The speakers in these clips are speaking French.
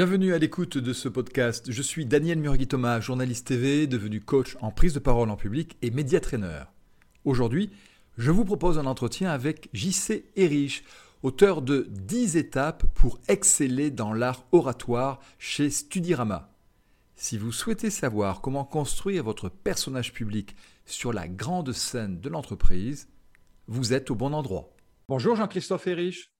Bienvenue à l'écoute de ce podcast. Je suis Daniel Murgui-Thomas, journaliste TV, devenu coach en prise de parole en public et médiatrainer. Aujourd'hui, je vous propose un entretien avec JC Erich, auteur de 10 étapes pour exceller dans l'art oratoire chez Studirama. Si vous souhaitez savoir comment construire votre personnage public sur la grande scène de l'entreprise, vous êtes au bon endroit. Bonjour Jean-Christophe Erich.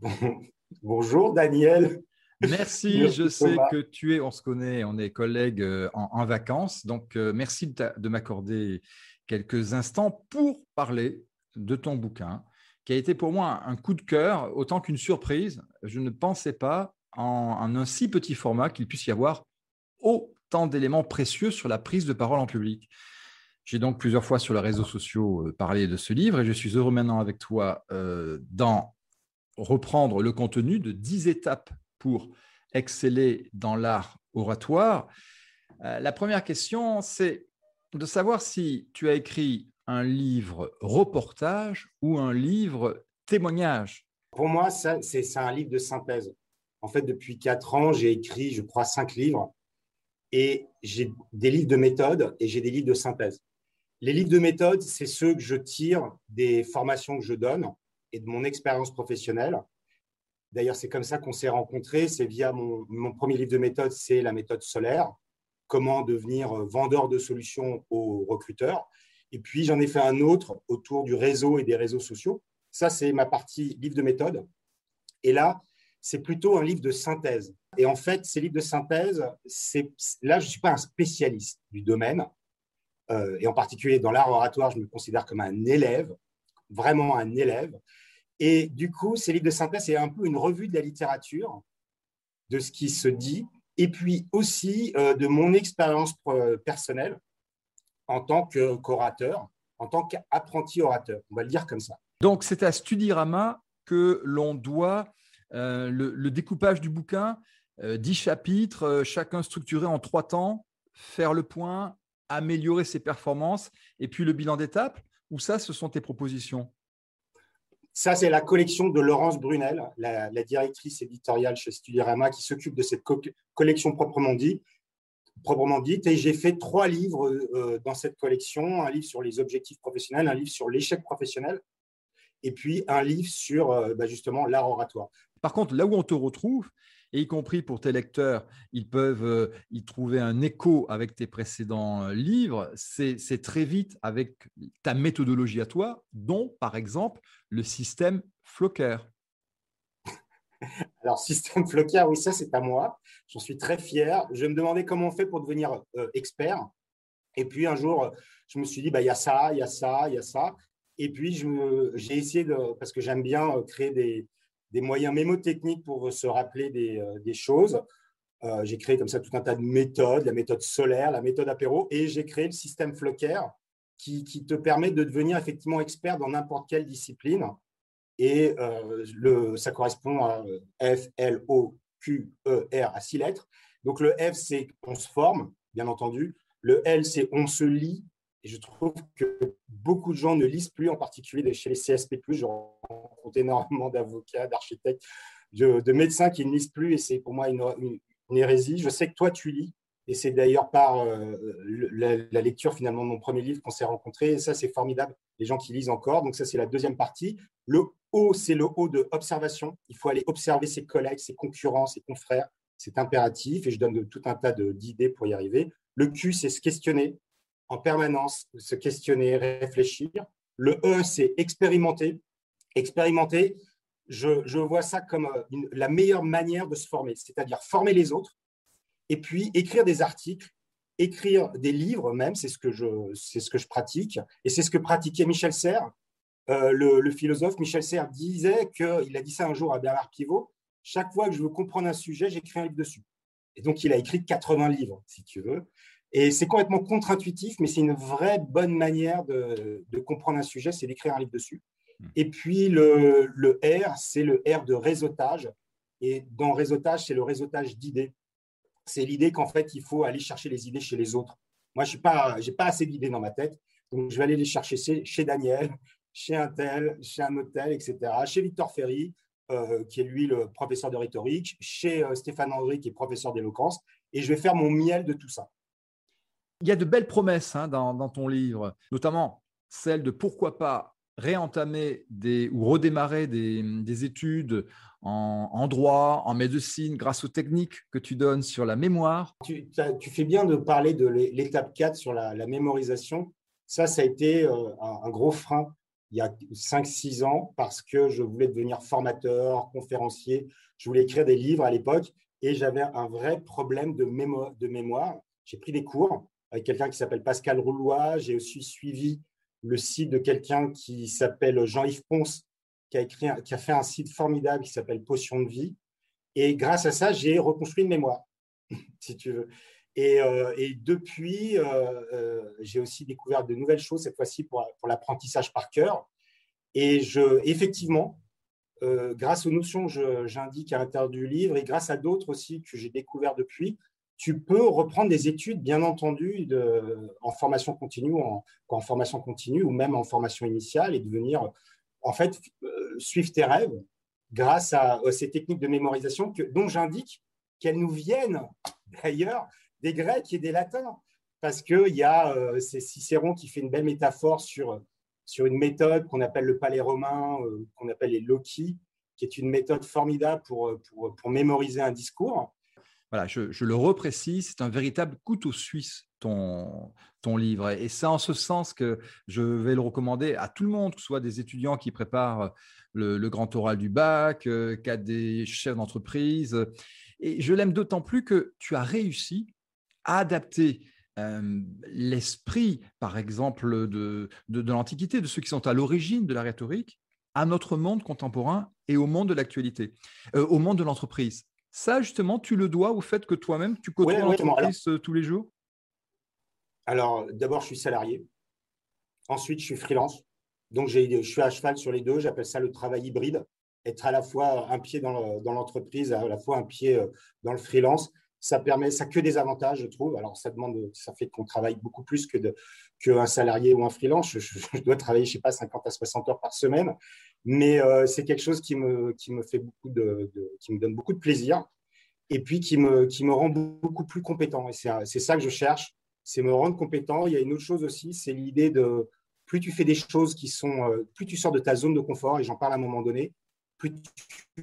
Bonjour Daniel. Merci, je sais que tu es, on se connaît, on est collègues euh, en, vacances, donc euh, merci de, m'accorder quelques instants pour parler de ton bouquin, qui a été pour moi un coup de cœur, autant qu'une surprise. Je ne pensais pas en, un si petit format qu'il puisse y avoir autant d'éléments précieux sur la prise de parole en public. J'ai donc plusieurs fois sur les réseaux sociaux euh, parlé de ce livre et je suis heureux maintenant avec toi d'en reprendre le contenu de 10 étapes pour exceller dans l'art oratoire. Euh, la première question, c'est de savoir si tu as écrit un livre reportage ou un livre témoignage. Pour moi, c'est un livre de synthèse. En fait, depuis quatre ans, j'ai écrit, je crois, cinq livres. Et j'ai des livres de méthode et j'ai des livres de synthèse. Les livres de méthode, c'est ceux que je tire des formations que je donne et de mon expérience professionnelle. D'ailleurs, c'est comme ça qu'on s'est rencontrés. C'est via mon, premier livre de méthode, c'est la méthode solaire, comment devenir vendeur de solutions aux recruteurs. Et puis, j'en ai fait un autre autour du réseau et des réseaux sociaux. Ça, c'est ma partie livre de méthode. Et là, c'est plutôt un livre de synthèse. Et en fait, ces livres de synthèse, là, je ne suis pas un spécialiste du domaine. Euh, et en particulier dans l'art oratoire, je me considère comme un élève, vraiment un élève. Et du coup, ces livres de synthèse, c'est un peu une revue de la littérature, de ce qui se dit, et puis aussi euh, de mon expérience personnelle en tant qu'orateur, en tant qu'apprenti orateur. On va le dire comme ça. Donc, c'est à Studirama que l'on doit euh, le, découpage du bouquin, euh, dix chapitres, chacun structuré en trois temps, faire le point, améliorer ses performances, et puis le bilan d'étape, ou ça, ce sont tes propositions? Ça, c'est la collection de Laurence Brunel, la, directrice éditoriale chez Studirama, qui s'occupe de cette collection proprement, dit, proprement dite. Et j'ai fait trois livres euh, dans cette collection, un livre sur les objectifs professionnels, un livre sur l'échec professionnel, et puis un livre sur euh, bah, justement l'art oratoire. Par contre, là où on te retrouve, et y compris pour tes lecteurs, ils peuvent euh, y trouver un écho avec tes précédents euh, livres. C'est très vite avec ta méthodologie à toi, dont par exemple le système Flocker. Alors, système Flocker, oui, ça c'est à moi. J'en suis très fier. Je me demandais comment on fait pour devenir euh, expert. Et puis un jour, je me suis dit, bah, il y a ça, il y a ça, il y a ça. Et puis, j'ai essayé de, parce que j'aime bien créer des, des moyens mémotechniques pour se rappeler des, euh, choses. Euh, j'ai créé comme ça tout un tas de méthodes, la méthode solaire, la méthode apéro, et j'ai créé le système Flocker qui, te permet de devenir effectivement expert dans n'importe quelle discipline. Et euh, le, ça correspond à F, L, O, Q, E, R, à six lettres. Donc le F, c'est on se forme, bien entendu. Le L, c'est on se lit. Et je trouve que beaucoup de gens ne lisent plus, en particulier chez les CSP+. Je rencontre énormément d'avocats, d'architectes, de, médecins qui ne lisent plus, et c'est pour moi une, hérésie. Je sais que toi, tu lis, et c'est d'ailleurs par euh, la, lecture finalement de mon premier livre qu'on s'est rencontrés. Et ça, c'est formidable, les gens qui lisent encore. Donc ça, c'est la deuxième partie. Le O, c'est le O de observation. Il faut aller observer ses collègues, ses concurrents, ses confrères. C'est impératif, et je donne tout un tas d'idées pour y arriver. Le Q, c'est se questionner en permanence, se questionner, réfléchir. Le E, c'est expérimenter. Expérimenter, je, vois ça comme euh, la meilleure manière de se former, c'est-à-dire former les autres et puis écrire des articles, écrire des livres même, c'est ce, que je, ce que je pratique et c'est ce que pratiquait Michel Serres. Euh, le, philosophe Michel Serres disait qu'il a dit ça un jour à Bernard Pivot chaque fois que je veux comprendre un sujet, j'écris un livre dessus. Et donc, il a écrit 80 livres, si tu veux. Et c'est complètement contre-intuitif, mais c'est une vraie bonne manière de, comprendre un sujet, c'est d'écrire un livre dessus. Hmm. Et puis le, le R, c'est le R de réseautage. Et dans réseautage, c'est le réseautage d'idées. C'est l'idée qu'en fait, il faut aller chercher les idées chez les autres. Moi, je n'ai pas, pas assez d'idées dans ma tête, donc je vais aller les chercher chez, Daniel, chez un tel, chez un hôtel, etc., chez Victor Ferry, qui est lui le professeur de rhétorique, chez Stéphane André, qui est professeur d'éloquence, et je vais faire mon miel de tout ça. Il y a de belles promesses hein, dans, ton livre, notamment celle de pourquoi pas réentamer ou redémarrer des, études en, droit, en médecine, grâce aux techniques que tu donnes sur la mémoire. Tu, fais bien de parler de l'étape 4 sur la, mémorisation. Ça, ça a été euh, un, gros frein il y a 5-6 ans parce que je voulais devenir formateur, conférencier. Je voulais écrire des livres à l'époque et j'avais un vrai problème de mémoire. J'ai pris des cours avec quelqu'un qui s'appelle Pascal Roulois. J'ai aussi suivi le site de quelqu'un qui s'appelle Jean-Yves Ponce, qui a, écrit, qui a fait un site formidable qui s'appelle Potion de vie. Et grâce à ça, j'ai reconstruit une mémoire, si tu veux. Et, euh, depuis, euh, euh, j'ai aussi découvert de nouvelles choses, cette fois-ci pour, pour l'apprentissage par cœur. Et je, effectivement, grâce aux notions que j'indique à l'intérieur du livre et grâce à d'autres aussi que j'ai découvert depuis, tu peux reprendre des études, bien entendu, en formation continue, en, formation continue ou même en formation initiale et devenir, en fait, euh, suivre tes rêves grâce à, ces techniques de mémorisation dont j'indique qu'elles nous viennent d'ailleurs des Grecs et des Latins. Parce qu'il y a, euh, Cicéron qui fait une belle métaphore sur, sur une méthode qu'on appelle le palais romain, euh, qu'on appelle les loci, qui est une méthode formidable pour, pour, pour mémoriser un discours voilà, je, le reprécise, c'est un véritable couteau suisse, ton, ton livre. Et c'est en ce sens que je vais le recommander à tout le monde, que ce soit des étudiants qui préparent le, grand oral du bac, euh, qu'à des chefs d'entreprise. Et je l'aime d'autant plus que tu as réussi à adapter euh, l'esprit, par exemple, de, de, l'Antiquité, de ceux qui sont à l'origine de la rhétorique, à notre monde contemporain et au monde de l'actualité, euh, au monde de l'entreprise. Ça, justement, tu le dois au fait que toi-même, tu côtoies l'entreprise euh, tous les jours? Alors, d'abord, je suis salarié. Ensuite, je suis freelance. Donc, je suis à cheval sur les deux. J'appelle ça le travail hybride. Être à la fois un pied dans l'entreprise, à la fois un pied euh, dans le freelance. Ça permet, ça que des avantages, je trouve. Alors, ça demande, ça fait qu'on travaille beaucoup plus que qu'un salarié ou un freelance. Je, dois travailler, je sais pas, 50 à 60 heures par semaine mais euh, c'est quelque chose qui me, qui me fait beaucoup de, qui me donne beaucoup de plaisir et puis qui me, qui me rend beaucoup plus compétent. Et c'est ça que je cherche, c'est me rendre compétent. Il y a une autre chose aussi, c'est l'idée de plus tu fais des choses qui sont, euh, plus tu sors de ta zone de confort, et j'en parle à un moment donné, plus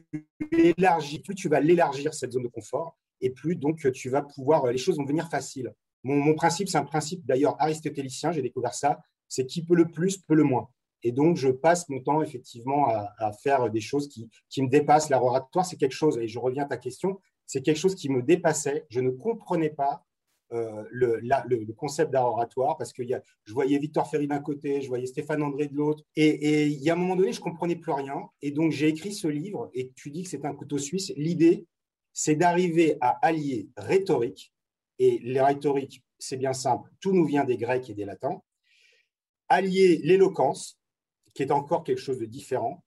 tu élargis, plus tu vas l'élargir cette zone de confort, et plus donc tu vas pouvoir, les choses vont devenir faciles. Mon, principe, c'est un principe d'ailleurs aristotélicien, j'ai découvert ça, c'est qui peut le plus, peut le moins. Et donc, je passe mon temps effectivement à, faire des choses qui, qui me dépassent. L'art oratoire, c'est quelque chose, et je reviens à ta question, c'est quelque chose qui me dépassait. Je ne comprenais pas euh, le, le, concept d'art oratoire parce que y a, je voyais Victor Ferry d'un côté, je voyais Stéphane André de l'autre. Et, il y a un moment donné, je comprenais plus rien. Et donc, j'ai écrit ce livre et tu dis que c'est un couteau suisse. L'idée, c'est d'arriver à allier rhétorique. Et les rhétoriques, c'est bien simple, tout nous vient des Grecs et des Latins. Allier l'éloquence, qui est encore quelque chose de différent.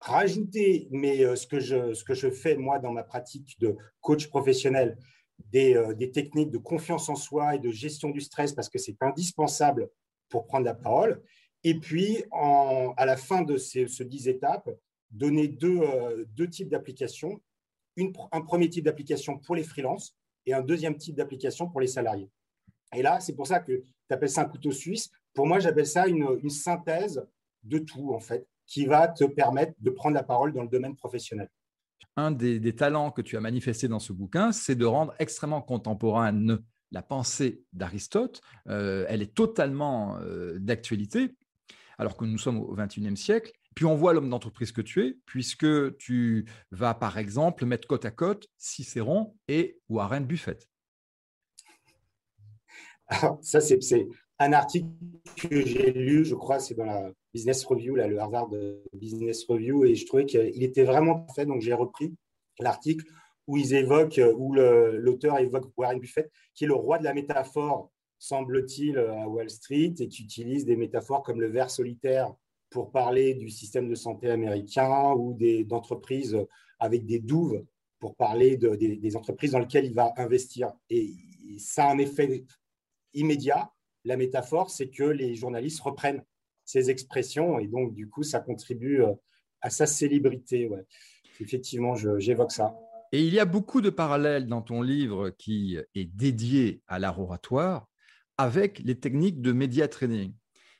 Rajouter, mais euh, ce que, je, ce que je fais moi dans ma pratique de coach professionnel, des, euh, des techniques de confiance en soi et de gestion du stress parce que c'est indispensable pour prendre la parole. Et puis, à la fin de ces, ces 10 étapes, donner deux, euh, deux types d'applications. Un premier type d'application pour les freelances et un deuxième type d'application pour les salariés. Et là, c'est pour ça que tu appelles ça un couteau suisse. Pour moi, j'appelle ça une, synthèse de tout, en fait, qui va te permettre de prendre la parole dans le domaine professionnel. Un des, talents que tu as manifesté dans ce bouquin, c'est de rendre extrêmement contemporaine la pensée d'Aristote. Euh, elle est totalement euh, d'actualité, alors que nous sommes au XXIe siècle. Puis on voit l'homme d'entreprise que tu es, puisque tu vas par exemple mettre côte à côte Cicéron et Warren Buffett. Alors, ça, c'est un article que j'ai lu, je crois, c'est dans la Business Review, là, le Harvard Business Review, et je trouvais qu'il était vraiment fait. Donc, j'ai repris l'article où ils évoquent, où l'auteur évoque Warren Buffett, qui est le roi de la métaphore, semble-t-il, à Wall Street, et qui utilise des métaphores comme le ver solitaire pour parler du système de santé américain ou d'entreprises avec des douves pour parler de, des, des, entreprises dans lesquelles il va investir. Et ça a un effet immédiat. La métaphore, c'est que les journalistes reprennent ces expressions et donc du coup ça contribue euh, à sa célébrité. Ouais. Effectivement, j'évoque ça. Et il y a beaucoup de parallèles dans ton livre qui est dédié à l'art oratoire avec les techniques de média training.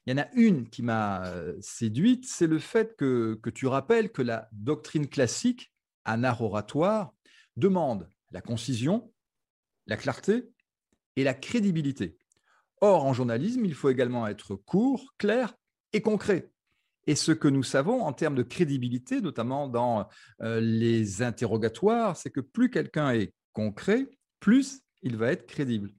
Il y en a une qui m'a euh, séduite, c'est le fait que, tu rappelles que la doctrine classique, un art oratoire, demande la concision, la clarté et la crédibilité. Or, en journalisme, il faut également être court, clair et concret. Et ce que nous savons en termes de crédibilité, notamment dans euh, les interrogatoires, c'est que plus quelqu'un est concret, plus il va être crédible.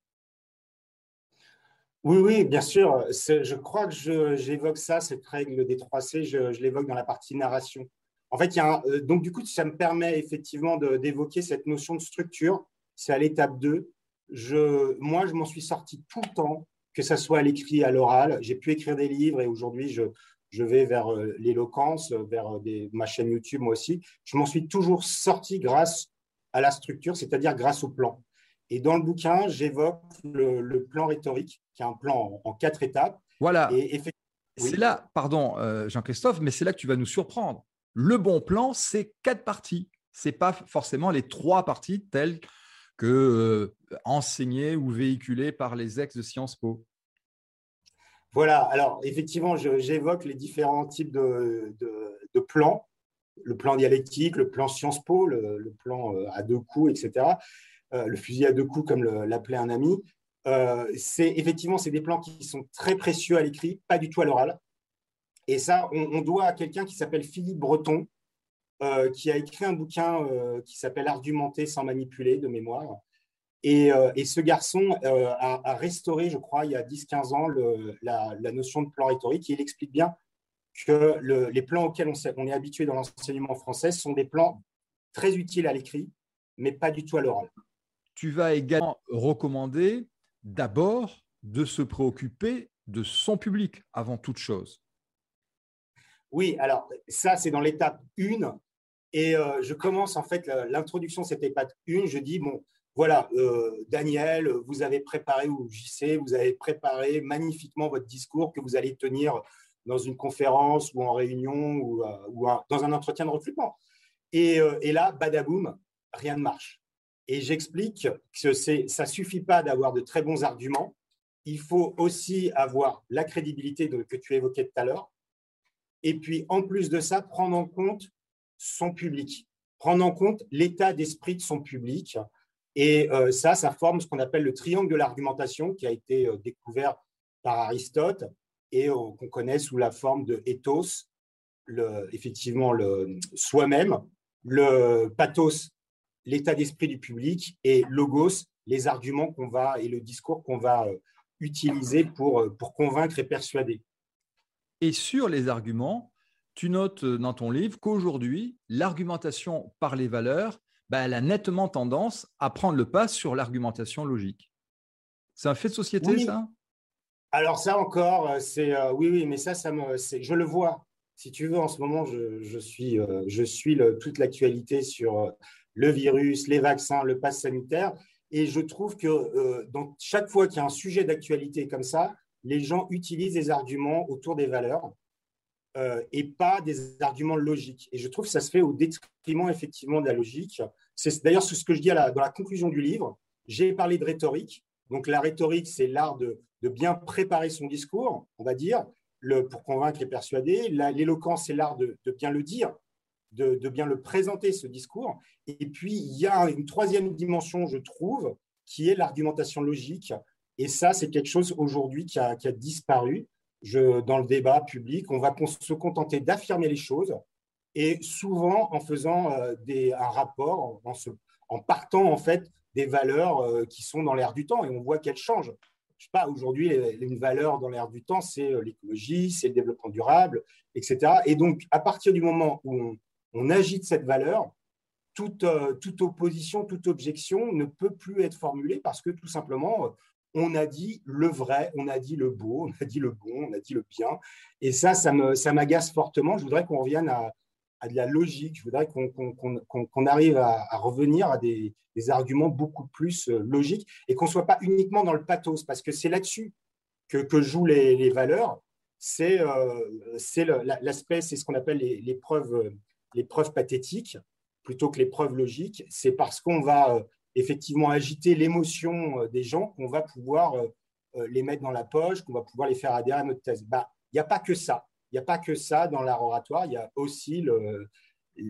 Oui, oui, bien sûr. Je crois que j'évoque ça, cette règle des 3C, je, l'évoque dans la partie narration. En fait, il y a euh, donc du coup, ça me permet effectivement d'évoquer cette notion de structure. C'est à l'étape 2. Je, moi, je m'en suis sorti tout le temps, que ce soit à l'écrit, à l'oral. J'ai pu écrire des livres et aujourd'hui, je, vais vers euh, l'éloquence, vers euh, ma chaîne YouTube, moi aussi. Je m'en suis toujours sorti grâce à la structure, c'est-à-dire grâce au plan. Et dans le bouquin, j'évoque le, plan rhétorique, qui est un plan en, quatre étapes. Voilà. Et C'est là, pardon euh, Jean-Christophe, mais c'est là que tu vas nous surprendre. Le bon plan, c'est quatre parties. Ce n'est pas forcément les trois parties telles que enseignées ou véhiculées par les ex de Sciences Po. Voilà, alors effectivement, j'évoque les différents types de, plans, le plan dialectique, le plan Sciences Po, le, plan euh, à deux coups, etc., euh, le fusil à deux coups, comme l'appelait un ami. Euh, c'est effectivement, c'est des plans qui sont très précieux à l'écrit, pas du tout à l'oral. Et ça, on, doit à quelqu'un qui s'appelle Philippe Breton, qui a écrit un bouquin qui s'appelle Argumenter sans manipuler de mémoire, euh, et, ce garçon euh, a, restauré, je crois, il y a 10-15 ans, la, notion de plan rhétorique. Et il explique bien que les plans auxquels on, on est habitué dans l'enseignement français sont des plans très utiles à l'écrit, mais pas du tout à l'oral. Tu vas également recommander d'abord de se préoccuper de son public avant toute chose. Oui, alors ça, c'est dans l'étape 1. Et euh, je commence en fait l'introduction, cette étape 1. Je dis, bon, voilà, euh, Daniel, vous avez préparé, ou JC, vous avez préparé magnifiquement votre discours que vous allez tenir dans une conférence ou en réunion ou, euh, dans un entretien de recrutement. Euh, et, là, badaboum, rien ne marche. Et j'explique que ça ne suffit pas d'avoir de très bons arguments. Il faut aussi avoir la crédibilité que tu évoquais tout à l'heure. Et puis, en plus de ça, prendre en compte son public, prendre en compte l'état d'esprit de son public, et euh, ça, ça forme ce qu'on appelle le triangle de l'argumentation qui a été euh, découvert par Aristote et euh, qu'on connaît sous la forme de ethos, effectivement le soi-même, le pathos, l'état d'esprit du public, et logos, les arguments qu'on va et le discours qu'on va utiliser pour, pour convaincre et persuader. Et sur les arguments, tu notes dans ton livre qu'aujourd'hui, l'argumentation par les valeurs bah, elle a nettement tendance à prendre le pas sur l'argumentation logique. C'est un fait de société, ça? Alors ça encore, euh, c'est euh, oui, oui, mais ça, ça me, je le vois. Si tu veux, en ce moment, je, suis, euh, je suis toute l'actualité sur le virus, les vaccins, le pass sanitaire, et je trouve que dans chaque fois qu'il y a un sujet d'actualité comme ça, les gens utilisent des arguments autour des valeurs euh, et pas des arguments logiques. Et je trouve que ça se fait au détriment effectivement de la logique. C'est d'ailleurs ce que je dis dans la conclusion du livre. J'ai parlé de rhétorique. Donc la rhétorique, c'est l'art de, bien préparer son discours, on va dire, pour convaincre et persuader. L'éloquence, c'est l'art de, bien le dire, de, bien le présenter, ce discours. Et puis, il y a une troisième dimension, je trouve, qui est l'argumentation logique. Et ça, c'est quelque chose aujourd'hui qui a disparu dans le débat public, on va se contenter d'affirmer les choses et souvent en faisant euh, un rapport, en, partant en fait des valeurs euh, qui sont dans l'air du temps et on voit qu'elles changent. Je sais pas, aujourd'hui, une valeur dans l'air du temps, c'est euh, l'écologie, c'est le développement durable, etc. Et donc, à partir du moment où on, on agite cette valeur, toute, toute, opposition, toute objection ne peut plus être formulée parce que tout simplement, on a dit le vrai, on a dit le beau, on a dit le bon, on a dit le bien. Et ça, ça m'agace fortement. Je voudrais qu'on revienne à, de la logique. Je voudrais qu'on arrive à, revenir à des, arguments beaucoup plus euh, logiques et qu'on ne soit pas uniquement dans le pathos, parce que c'est là-dessus que, jouent les, valeurs. c'est l'aspect, c'est ce qu'on appelle les, les, preuves, les preuves pathétiques plutôt que les preuves logiques. C'est parce qu'on va effectivement agiter l'émotion des gens qu'on va pouvoir les mettre dans la poche, qu'on va pouvoir les faire adhérer à notre thèse. Bah, il n'y a pas que ça. Il n'y a pas que ça dans l'art oratoire, il y a aussi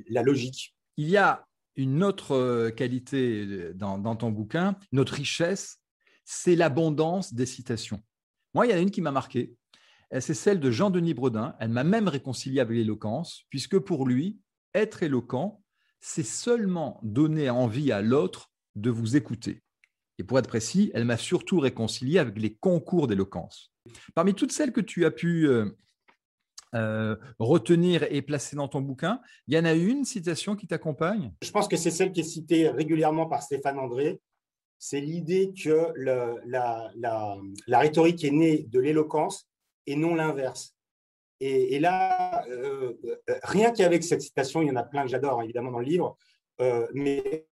la logique. Il y a une autre euh, qualité dans, ton bouquin, notre richesse, c'est l'abondance des citations. Moi, il y en a une qui m'a marqué. C'est celle de Jean-Denis Bredin. Elle m'a même réconcilié avec l'éloquence, puisque pour lui, être éloquent, c'est seulement donner envie à l'autre de vous écouter. Et pour être précis, elle m'a surtout réconcilié avec les concours d'éloquence. Parmi toutes celles que tu as pu euh, euh, retenir et placer dans ton bouquin. Il y en a une citation qui t'accompagne? Je pense que c'est celle qui est citée régulièrement par Stéphane André. C'est l'idée que la, rhétorique est née de l'éloquence et non l'inverse. Et, là, euh, rien qu'avec cette citation, il y en a plein que j'adore hein, évidemment dans le livre, euh, mais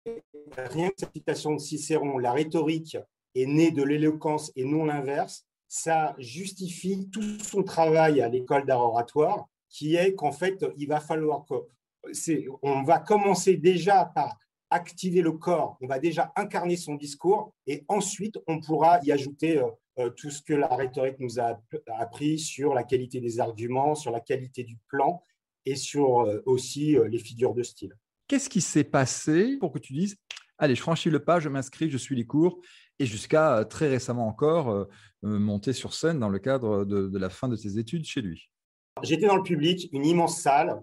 rien que cette citation de Cicéron, la rhétorique est née de l'éloquence et non l'inverse, ça justifie tout son travail à l'école d'art oratoire, qui est qu'en fait, il va falloir que. On va commencer déjà par activer le corps, on va déjà incarner son discours, et ensuite, on pourra y ajouter euh, euh, tout ce que la rhétorique nous a appris sur la qualité des arguments, sur la qualité du plan, et sur euh, aussi les figures de style. Qu'est-ce qui s'est passé pour que tu dises, allez, je franchis le pas, je m'inscris, je suis les cours, et jusqu'à très récemment encore monter sur scène dans le cadre de, la fin de ses études chez lui? J'étais dans le public, une immense salle.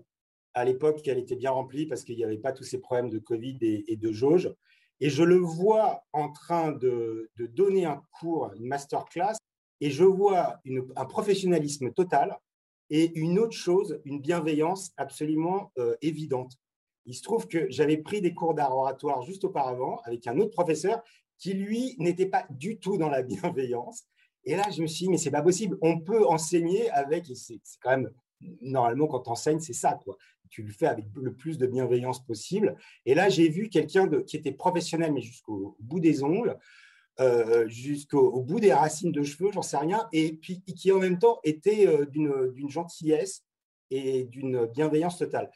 À l'époque, elle était bien remplie parce qu'il n'y avait pas tous ces problèmes de Covid et, de jauge. Et je le vois en train de, donner un cours, une masterclass, et je vois un professionnalisme total et une autre chose, une bienveillance absolument évidente. Il se trouve que j'avais pris des cours d'art oratoire juste auparavant avec un autre professeur qui, lui, n'était pas du tout dans la bienveillance. Et là, je me suis dit, mais c'est pas possible. On peut enseigner avec, c'est quand même, normalement, quand tu enseignes, c'est ça, quoi. Tu le fais avec le plus de bienveillance possible. Et là, j'ai vu quelqu'un qui était professionnel, mais jusqu'au bout des ongles, euh, jusqu'au bout des racines de cheveux, j'en sais rien, et puis qui en même temps était euh, d'une gentillesse et d'une bienveillance totale.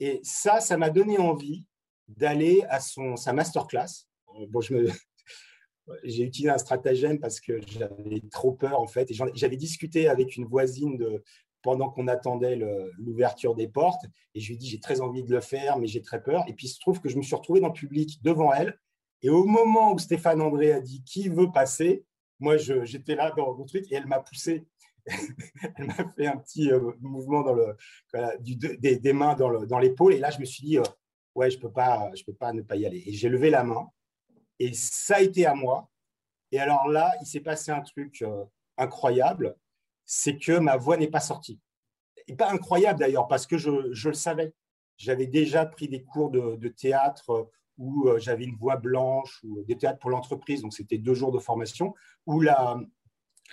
Et ça, ça m'a donné envie d'aller à son, sa masterclass. Bon, je me, j'ai utilisé un stratagème parce que j'avais trop peur en fait. Et j'avais discuté avec une voisine de, pendant qu'on attendait l'ouverture des portes. Et je lui ai dit, j'ai très envie de le faire, mais j'ai très peur. Et puis il se trouve que je me suis retrouvé dans le public devant elle. Et au moment où Stéphane André a dit qui veut passer, moi j'étais là dans mon truc et elle m'a poussé. elle m'a fait un petit euh, mouvement dans des, mains dans l'épaule. et là, je me suis dit, euh, ouais, je ne peux, pas, je peux pas ne pas y aller. Et j'ai levé la main. Et ça a été à moi. Et alors là, il s'est passé un truc euh, incroyable, c'est que ma voix n'est pas sortie. Et pas incroyable d'ailleurs, parce que je, le savais. J'avais déjà pris des cours de, théâtre euh, où euh, j'avais une voix blanche, ou des théâtres pour l'entreprise, donc c'était deux jours de formation, où la,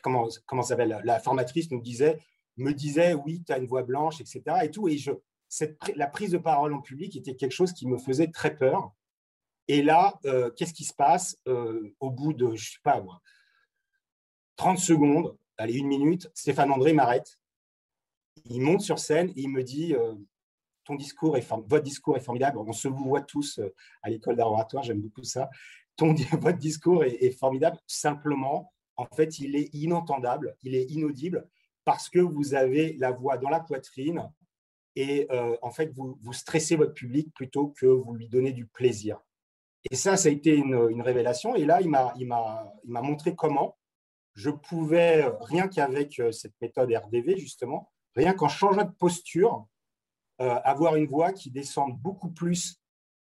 comment, comment s'appelle, la formatrice nous disait, me disait, oui, tu as une voix blanche, etc. Et, tout, et je, la prise de parole en public était quelque chose qui me faisait très peur. Et là, euh, qu'est-ce qui se passe euh, au bout de, je sais pas moi, 30 secondes, allez, une minute, Stéphane André m'arrête. Il monte sur scène et il me dit euh, ton discours est votre discours est formidable. On se voit tous à l'école d'art oratoire, j'aime beaucoup ça. Ton, votre discours est, formidable. Simplement, en fait, il est inentendable, il est inaudible parce que vous avez la voix dans la poitrine et en fait, vous, vous stressez votre public plutôt que vous lui donnez du plaisir. Et ça, ça a été une, révélation. Et là, il m'a montré comment je pouvais, rien qu'avec euh, cette méthode RDV, justement, rien qu'en changeant de posture, euh, avoir une voix qui descende beaucoup plus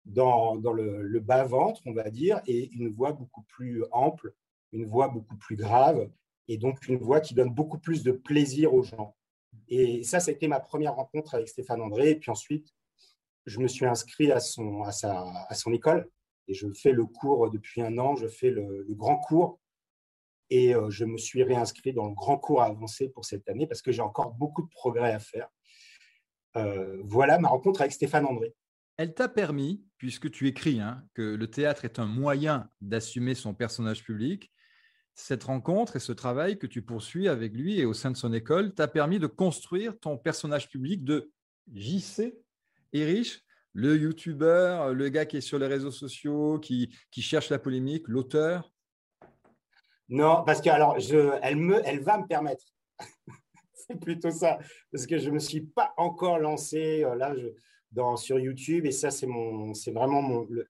dans, le, bas-ventre, on va dire, et une voix beaucoup plus ample, une voix beaucoup plus grave, et donc une voix qui donne beaucoup plus de plaisir aux gens. Et ça, ça a été ma première rencontre avec Stéphane André. Et puis ensuite, je me suis inscrit à son, à sa, à son école et je fais le cours depuis un an, je fais le, grand cours et euh, je me suis réinscrit dans le grand cours avancé pour cette année parce que j'ai encore beaucoup de progrès à faire. Euh, voilà ma rencontre avec Stéphane André. Elle t'a permis, puisque tu écris hein, que le théâtre est un moyen d'assumer son personnage public, cette rencontre et ce travail que tu poursuis avec lui et au sein de son école t'a permis de construire ton personnage public de JC Erich, le youtubeur, le gars qui est sur les réseaux sociaux, qui, qui cherche la polémique, l'auteur Non, parce que alors, je, elle, me, elle va me permettre. C'est plutôt ça, parce que je ne me suis pas encore lancé euh, là dans, sur YouTube et ça, c'est vraiment mon, le,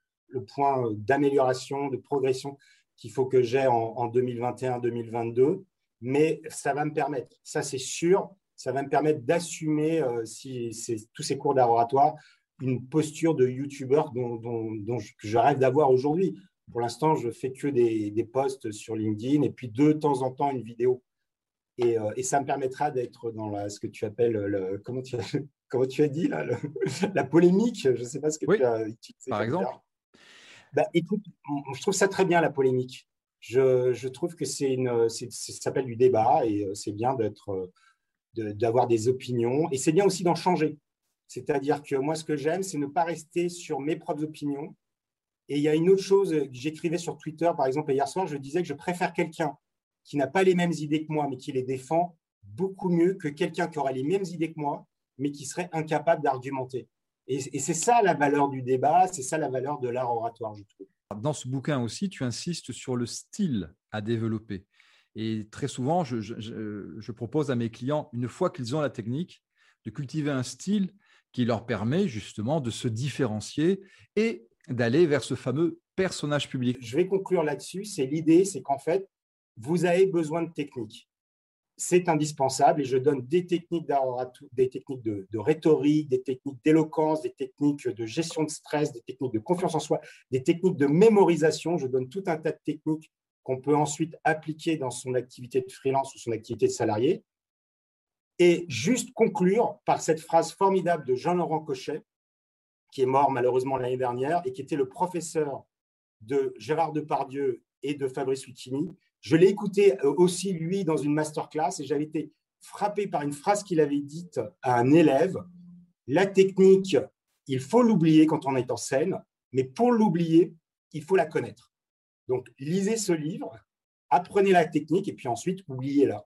point d'amélioration, de progression qu'il faut que j'ai en, 2021-2022, mais ça va me permettre, ça c'est sûr, ça va me permettre d'assumer euh, si, tous ces cours d'art oratoire, une posture de youtubeur dont, dont, je, rêve d'avoir aujourd'hui. Pour l'instant, je fais que des, des, posts sur LinkedIn et puis de temps en temps une vidéo. Et, euh, et ça me permettra d'être dans la, ce que tu appelles, le, comment, tu, comment tu as dit, là, la polémique. Je ne sais pas ce que tu as utilisé. Par exemple bah, écoute, je trouve ça très bien la polémique. Je, trouve que c'est une, ça s'appelle du débat et euh, c'est bien d'être, euh, d'avoir des opinions et c'est bien aussi d'en changer. C'est-à-dire que moi, ce que j'aime, c'est ne pas rester sur mes propres opinions. Et il y a une autre chose que j'écrivais sur Twitter, par exemple, hier soir, je disais que je préfère quelqu'un qui n'a pas les mêmes idées que moi, mais qui les défend beaucoup mieux que quelqu'un qui aurait les mêmes idées que moi, mais qui serait incapable d'argumenter. Et, c'est ça la valeur du débat, c'est ça la valeur de l'art oratoire, je trouve. Dans ce bouquin aussi, tu insistes sur le style à développer. Et très souvent, je, propose à mes clients, une fois qu'ils ont la technique, de cultiver un style qui leur permet justement de se différencier et d'aller vers ce fameux personnage public. Je vais conclure là-dessus. C'est l'idée, c'est qu'en fait, vous avez besoin de technique c'est indispensable et je donne des techniques, des techniques de, rhétorique, des techniques d'éloquence, des techniques de gestion de stress, des techniques de confiance en soi, des techniques de mémorisation. Je donne tout un tas de techniques qu'on peut ensuite appliquer dans son activité de freelance ou son activité de salarié. Et juste conclure par cette phrase formidable de Jean-Laurent Cochet, qui est mort malheureusement l'année dernière et qui était le professeur de Gérard Depardieu et de Fabrice Lucchini, je l'ai écouté euh, aussi, lui, dans une masterclass et j'avais été frappé par une phrase qu'il avait dite à un élève. La technique, il faut l'oublier quand on est en scène, mais pour l'oublier, il faut la connaître. Donc, lisez ce livre, apprenez la technique et puis ensuite, oubliez-la.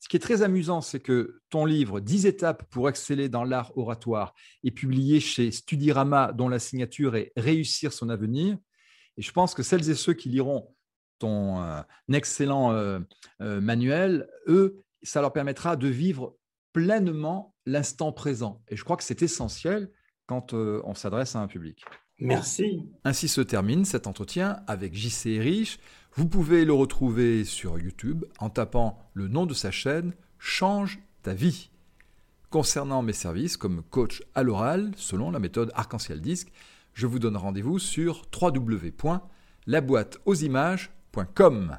Ce qui est très amusant, c'est que ton livre 10 étapes pour exceller dans l'art oratoire est publié chez Studirama, dont la signature est Réussir son avenir. Et je pense que celles et ceux qui liront ton euh, excellent euh, euh, manuel, eux, ça leur permettra de vivre pleinement l'instant présent. Et je crois que c'est essentiel quand on s'adresse à un public. Merci. Ainsi se termine cet entretien avec JC Rich. Vous pouvez le retrouver sur YouTube en tapant le nom de sa chaîne Change ta vie. Concernant mes services comme coach à l'oral, selon la méthode Arc-en-Ciel Disque, je vous donne rendez-vous sur www.laboîteauximages.com.